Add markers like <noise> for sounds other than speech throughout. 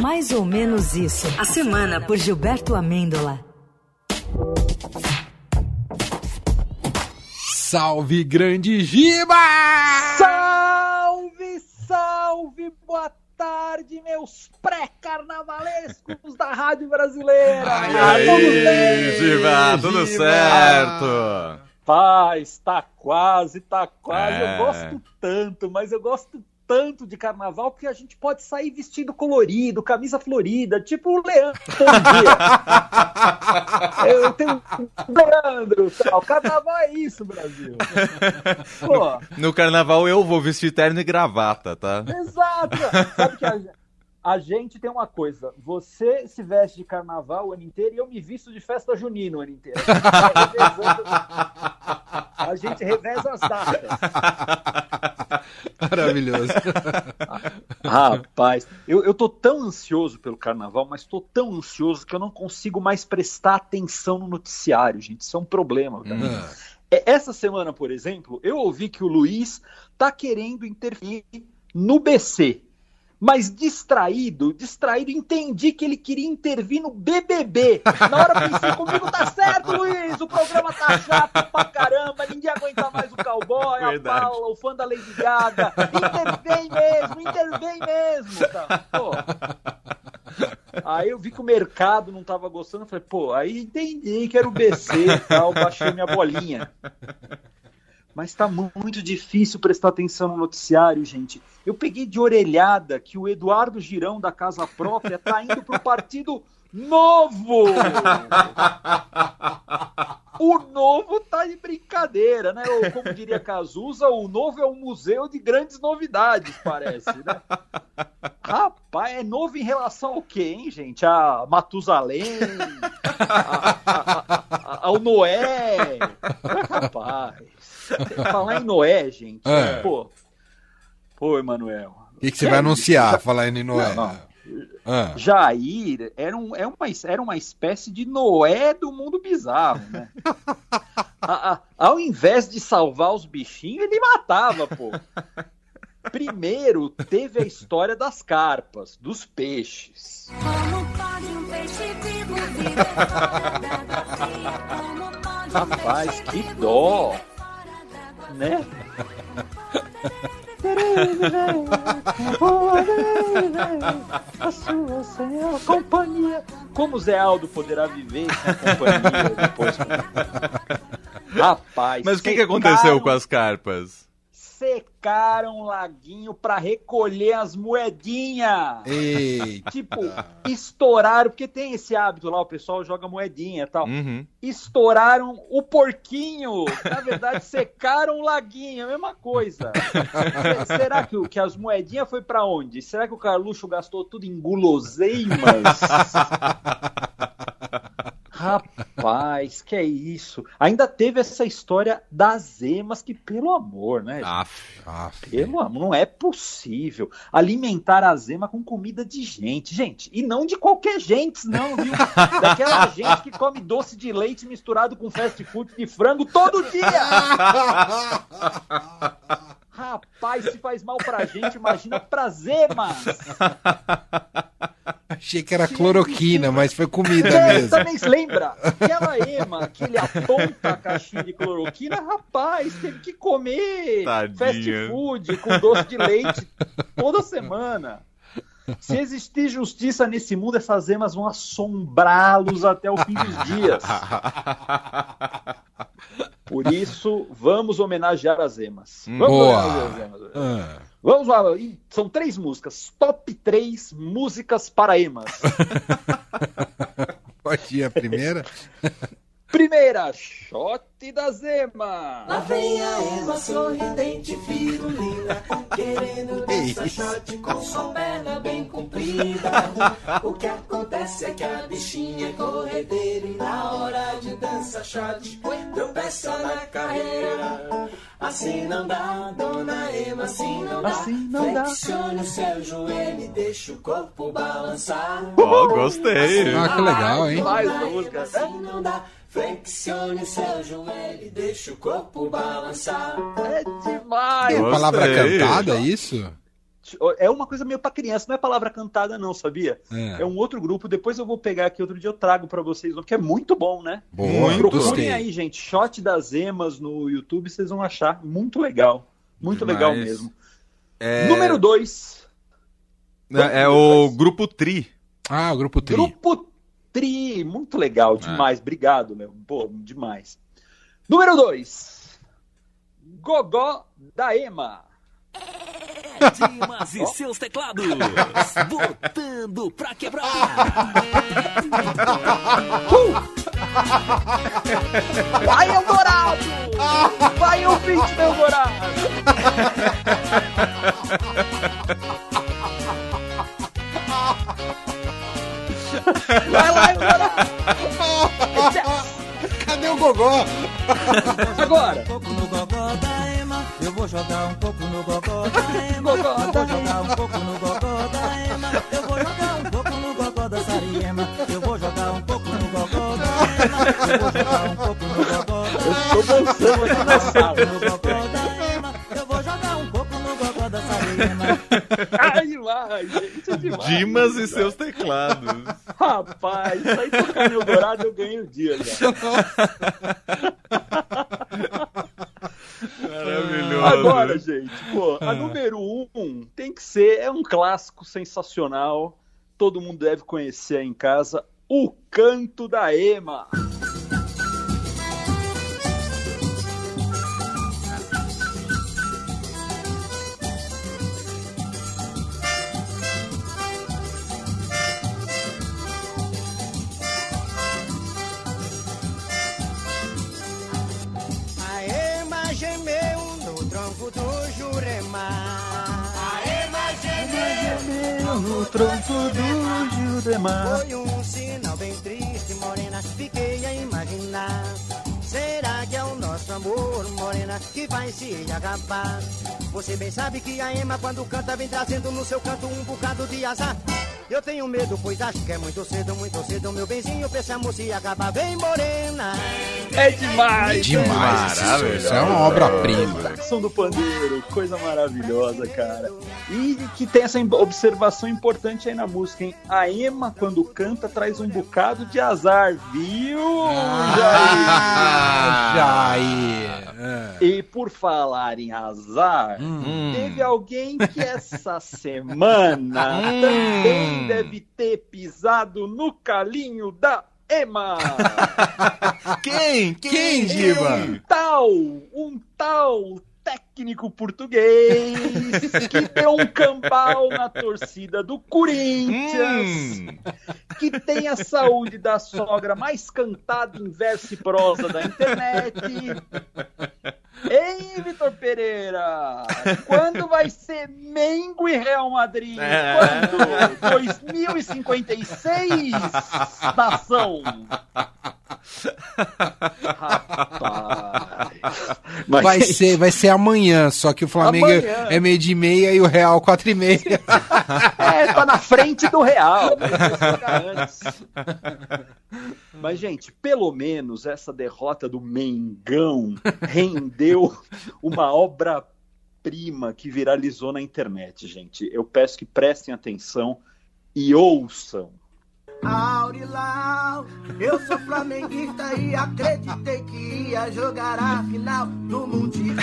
Mais ou menos isso. A semana por Gilberto Amêndola. Salve, grande Giba! Salve, salve, boa tarde, meus pré-carnavalescos da Rádio Brasileira! Ai, aí, Giba, tudo Giba. certo! Paz, tá quase, tá quase. É. Eu gosto tanto, mas eu gosto tanto de carnaval porque a gente pode sair vestido colorido, camisa florida, tipo o Leandro. <laughs> eu tenho o Leandro, tal. carnaval é isso, Brasil. <laughs> Pô, No carnaval eu vou vestir terno e gravata, tá? Exato! Sabe que a, a gente tem uma coisa: você se veste de carnaval o ano inteiro e eu me visto de festa junina o ano inteiro. A gente reveza as datas. Maravilhoso. Rapaz, eu, eu tô tão ansioso pelo carnaval, mas tô tão ansioso que eu não consigo mais prestar atenção no noticiário, gente. Isso é um problema. cara. Ah, É, Essa semana, por exemplo, eu ouvi que o Luiz tá querendo intervir no BC. Mas distraído, distraído, entendi que ele queria intervir no BBB. Na hora pensei comigo, tá certo, Luiz, o programa tá chato pra caramba, ninguém aguenta mais o cowboy, a Verdade. Paula, o fã da Lady Gaga. Intervém mesmo, intervém mesmo. Tá? Pô. Aí eu vi que o mercado não tava gostando, falei, pô, aí entendi que era o BC e tal, baixei minha bolinha. Mas tá mu- muito difícil prestar atenção no noticiário, gente. Eu peguei de orelhada que o Eduardo Girão da Casa Própria tá indo pro Partido Novo! O novo tá de brincadeira, né? Ou como diria Cazuza, o novo é um museu de grandes novidades, parece, né? Rapaz, é novo em relação ao quê, hein, gente? A Matusalém, ao Noé. Rapaz, falar em Noé, gente, É. pô. Pô, Emanuel. O que, que você vai anunciar, falando em Noé? Não, não. Ah, Jair era, um, é uma, era uma espécie de Noé do mundo bizarro, né? A- a- ao invés de salvar os bichinhos, ele matava, pô. Primeiro teve a história das carpas, dos peixes. Como pode um peixe vivo viver fora d'água? Rapaz, que dó. Né? A sua senhora companhia. Como Zé Aldo poderá viver sem a companhia depois? Rapaz, Mas o que, que aconteceu com as carpas? Secaram o laguinho pra recolher as moedinhas. Tipo, estouraram, porque tem esse hábito lá, o pessoal joga moedinha e tal. Uhum. Estouraram o porquinho. Na verdade, <laughs> secaram o laguinho, a mesma coisa. Se- Será que, o- que as moedinhas foi pra onde? Será que o Carluxo gastou tudo em guloseimas? <laughs> Rapaz, que é isso? Ainda teve essa história das emas, que pelo amor, né? Aff. Aff. Pelo amor, não é possível alimentar a zema com comida de gente, gente. E não de qualquer gente, não, viu? <laughs> Daquela gente que come doce de leite misturado com fast food de frango todo dia. <laughs> Rapaz, se faz mal pra gente, imagina pra zemas. <laughs> Achei que era cloroquina, mas foi comida É, mesmo. também se lembra? Aquela ema que ele aponta a caixinha de cloroquina, rapaz, teve que comer Tadinha. fast food com doce de leite toda semana. Se existir justiça nesse mundo, essas emas vão assombrá-los até o fim dos dias. Por isso, vamos homenagear as emas. Vamos Boa. homenagear as emas. Ah, Vamos lá, são três músicas. Top 3 músicas para emas. <laughs> pode ir a primeira? <laughs> Primeira, shot da Zema. Lá vem a Ema sorridente, firulina, querendo <laughs> dança isso? shot com sua perna bem comprida. O que acontece é que a bichinha é corredeira e na hora de dança shot tropeça na carreira. Assim não dá, dona Ema, assim não dá. Assim não dá. Flexione o seu joelho e deixa o corpo balançar. Ó, gostei. Ah, que legal, hein? Dona música. Ema, assim não dá. Flexione o seu joelho e deixa o corpo balançar. É demais. Palavra cantada, é isso? É uma coisa meio pra criança, não é palavra cantada, não, sabia? É. É um outro grupo, depois eu vou pegar aqui, outro dia eu trago pra vocês, que é muito bom, né? Muito. Procurem aí, gente, shot das emas no YouTube, vocês vão achar muito legal. Muito Demais. legal mesmo. É, Número 2, é, é o Grupo Tri. Ah, o grupo Tri. Grupo Tri, muito legal, demais. Obrigado, meu. Pô, demais. Número 2, Gogó da Ema. Dimas e seus teclados. Botando pra quebrar. Vai, Eldorado! Vai, ouvinte do Eldorado! Vai lá! Cadê o Gogó? Agora! pouco no gogó da Ema. Eu vou jogar um pouco no gogó da Ema. Gogó Eu vou jogar um pouco no gogó da Ema. Eu vou jogar um pouco no gogó da Sariema. Eu vou jogar um pouco no gogó da Ema. Eu vou jogar um pouco no gogó da Tô dançando aqui na sala. no gogó da Ema. Eu vou jogar um pouco no gogó da Sariema. Ai, demais, gente, é demais. Dimas e seus teclados. Rapaz, isso aí tocar no Eldorado eu ganho o dia. Maravilhoso. Agora, gente, pô, a número um tem que ser, é um clássico sensacional. Todo mundo deve conhecer aí em casa. O Canto da Ema. No tronco do Juremar. Foi um sinal bem triste, morena. Fiquei a imaginar. Será que é o nosso amor, morena, que vai se acabar? Você bem sabe que a Ema, quando canta, vem trazendo no seu canto um bocado de azar. Eu tenho medo, pois acho que é muito cedo, muito cedo, meu benzinho, pra esse amor se acabar. Vem, morena! É demais. Demais. esse som. Maravilhoso. Isso é uma obra-prima. Saxão do pandeiro, coisa maravilhosa, cara. E que tem essa observação importante aí na música, hein? A Ema, quando canta, traz um bocado de azar, viu? Ah, Jair. É. E por falar em azar, Hum. teve alguém que essa <laughs> semana também deve ter pisado no calinho da Ema. <laughs> Quem? Quem, Diva? Um tal, um tal técnico português que <laughs> deu um cambal na torcida do Corinthians, Hum. que tem a saúde da sogra mais cantada em verso e prosa da internet. Ei, Vitor Pereira, quando vai ser Mengo e Real Madrid? É. Quando? 2056, nação. Rapaz. Mas, Vai ser, vai ser amanhã, só que o Flamengo Amanhã. é meio de meia e o Real quatro e meia. É, tá na frente do Real. antes. <laughs> Mas, gente, pelo menos essa derrota do Mengão <laughs> rendeu uma obra-prima que viralizou na internet, gente. Eu peço que prestem atenção e ouçam. Aurilau, eu sou flamenguista e acreditei que ia jogar a final do Mundial.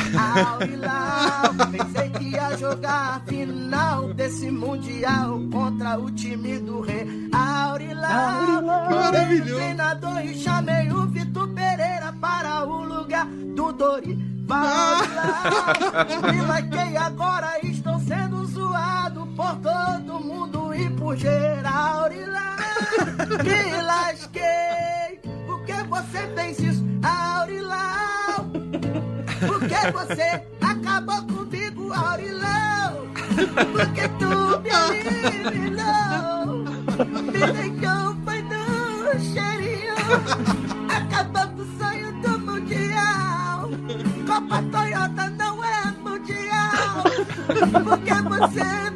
Aurilau, pensei que ia jogar a final desse Mundial contra o time do Rei. Aurilau, mandei o treinador e chamei o Vitor Pereira para o lugar do Dorival. Aurilau, me laquei agora, estou sendo zoado por todo mundo e por geral. Aurilau, me lasquei. Por que você fez isso, Aurilau? Por que você acabou comigo, Aurilão? Porque tu me eliminou. Me deixou foi no cheirinho. Acabou com o sonho do Mundial. Copa Toyota não é Mundial. Porque você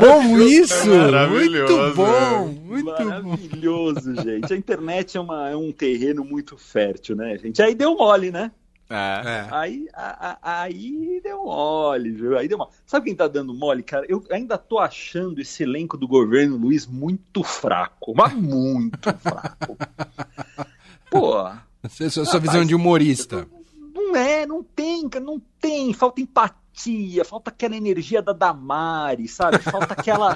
bom isso. Maravilhoso. Muito bom. Muito bom. Maravilhoso, gente. A internet é, uma- é um terreno muito fértil, né, gente? Aí deu mole, né? É. É. Aí, a- a- aí deu mole, viu? Aí deu mole. Sabe quem tá dando mole, cara? Eu ainda tô achando esse elenco do governo Luiz muito fraco, mas muito <laughs> fraco. Pô, Essa é a sua, sua visão de humorista. não é, não tem, cara, não tem. Falta empatia, falta aquela energia da Damari, sabe? Falta aquela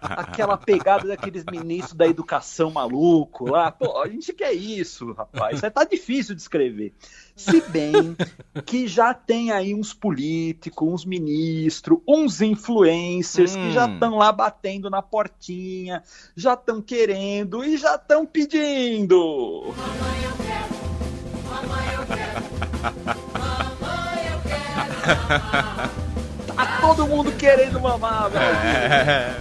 aquela pegada daqueles ministros da educação maluco lá. Pô, a gente quer isso, rapaz. Isso aí tá difícil de escrever. Se bem que já tem aí uns políticos, uns ministros, uns influencers que já Hum. estão lá batendo na portinha, já estão querendo e já estão pedindo. <laughs> Tá todo mundo querendo mamar, velho. É.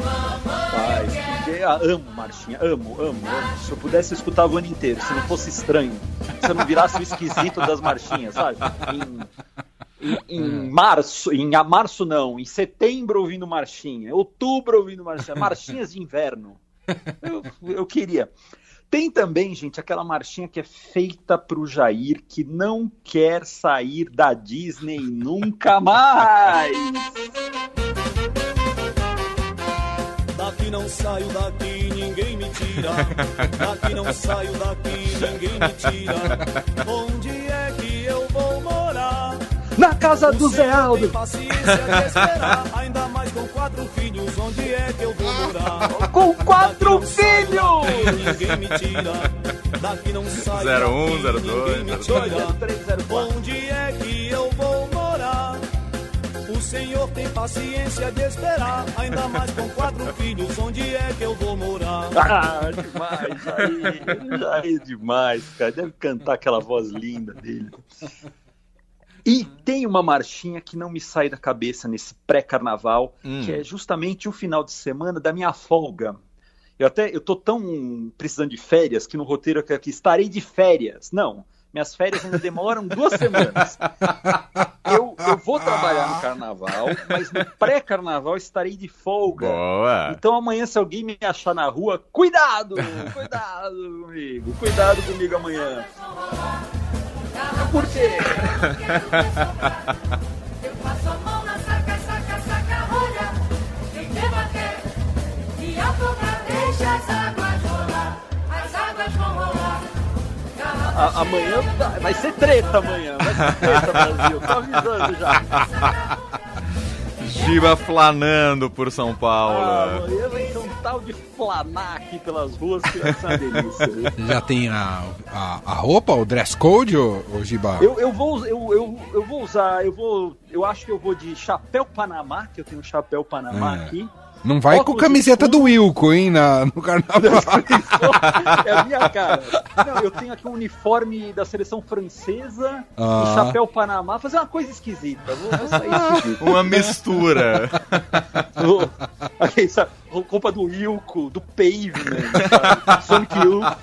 Rapaz, ah, amo marchinha, amo, amo, amo. Se eu pudesse, eu escutava o ano inteiro, se não fosse estranho. Se eu não virasse o esquisito das marchinhas, sabe? Em, em- em março, em a março não, em setembro ouvindo marchinha, outubro ouvindo marchinha, marchinhas de inverno. Eu, eu queria. Tem também, gente, aquela marchinha que é feita pro Jair que não quer sair da Disney nunca mais. Daqui não saio daqui, ninguém me tira. Daqui não saio daqui, ninguém me tira. Onde é que eu vou morar? Na casa do Zé Aldo. Paciência de esperar, <laughs> quatro filhos. Onde é que eu vou morar? Com quatro filhos! Ninguém me tira. Daqui não saio 01, daqui, 02, ninguém me 02, tira. 03, 04. Onde é que eu vou morar? O Senhor tem paciência de esperar, ainda mais com quatro filhos. Onde é que eu vou morar? Ah, demais, Jair. <laughs> Jair demais, cara. Deve cantar aquela voz linda dele. E tem uma marchinha que não me sai da cabeça nesse pré-carnaval, Hum. que é justamente o final de semana da minha folga. Eu até eu tô tão precisando de férias que no roteiro eu aqui estarei de férias. Não, minhas férias ainda demoram duas semanas. Eu, eu vou trabalhar no carnaval, mas no pré-carnaval estarei de folga. Boa. Então amanhã, se alguém me achar na rua, cuidado! Cuidado comigo! Cuidado comigo amanhã! Por quê? Eu passo a mão na saca, saca, saca, rolha. Quem debater e afogar, deixa as águas rolar. As águas vão rolar. A- amanhã vai- vai ser treta amanhã. Vai ser treta, Brasil. Tô avisando já. Giba flanando por São Ah, Paulo. amanhã vai ser um tal de flanar aqui pelas ruas que vai ser uma delícia. viu? <laughs> Já tem a, a, a roupa, o dress code, ô, ô Giba? Eu, eu, vou, eu, eu, eu vou usar, eu vou. Eu acho que eu vou de chapéu Panamá, que eu tenho um chapéu Panamá É. aqui. Não vai com camiseta do Wilco, hein, na, no carnaval. <laughs> é a minha cara. Não, eu tenho aqui um uniforme da seleção francesa Ah. e chapéu Panamá. Fazer uma coisa esquisita. Vou, vou sair <laughs> esquisito. Uma mistura. <laughs> Vou- Aqui, sabe, roupa do Wilco, do Pavement? Sonic Youth.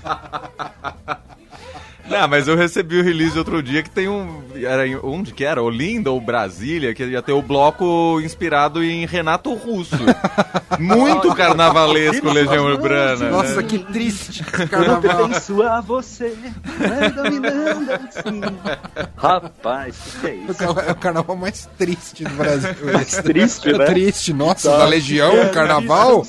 Não, mas eu recebi o release outro dia que tem um. Era onde que era? Olinda ou Brasília, que ia ter o bloco inspirado em Renato Russo. <laughs> Muito carnavalesco, Legião Urbana. Nossa, né? que triste carnaval. pertenço a você, assim. Rapaz, o que é É o isso? É o carnaval mais triste do Brasil. <laughs> Mais triste, É né? triste, nossa, Tá, da Legião, carnaval,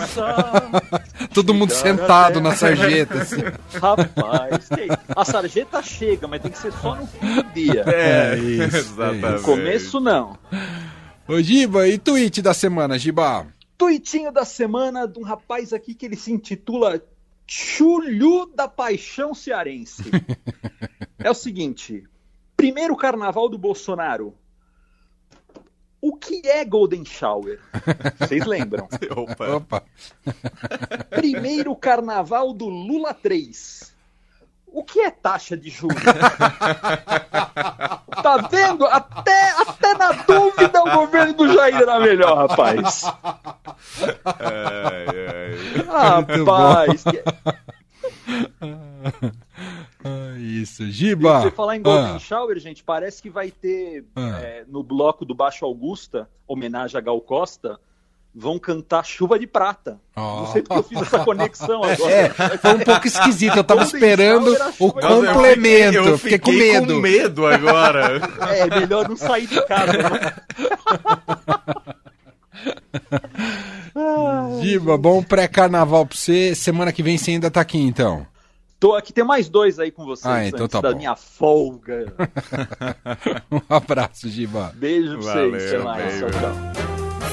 todo mundo sentado na sarjeta, assim. Rapaz, que é isso? a sarjeta chega, mas tem que ser só no fim do dia. É, É isso, exatamente. No começo, não. Ô, Giba, e tweet da semana, Giba? Tuitinho da semana de um rapaz aqui que ele se intitula Chulhu da Paixão Cearense. <laughs> é o seguinte: primeiro carnaval do Bolsonaro. O que é Golden Shower? Vocês lembram? <laughs> Opa. Opa. <laughs> Primeiro carnaval do Lula 3. O que é taxa de juros? tá vendo? Até, na dúvida o governo do Jair era melhor, rapaz. Ai, ai. Rapaz, que- Ah, isso, Giba. Você falar em Golden Ah, Shower, gente, parece que vai ter Ah. é, no bloco do Baixo Augusta, homenagem a Gal Costa, vão cantar Chuva de Prata. Ó. Não sei porque eu fiz essa conexão <laughs> agora. É, foi um pouco esquisito. Eu tava Golden esperando o Nossa, eu complemento. fiquei- eu fiquei, com fiquei medo. com medo agora. <laughs> É, melhor não sair de casa. né? <laughs> Giba, bom pré-carnaval pra você. Semana que vem você ainda tá aqui, então. Tô aqui, tem mais dois aí com vocês Ah, então antes tá da bom. minha folga. Um abraço, Giba. Beijo pra Valeu, vocês. Até mais. beijo. Tchau, tchau.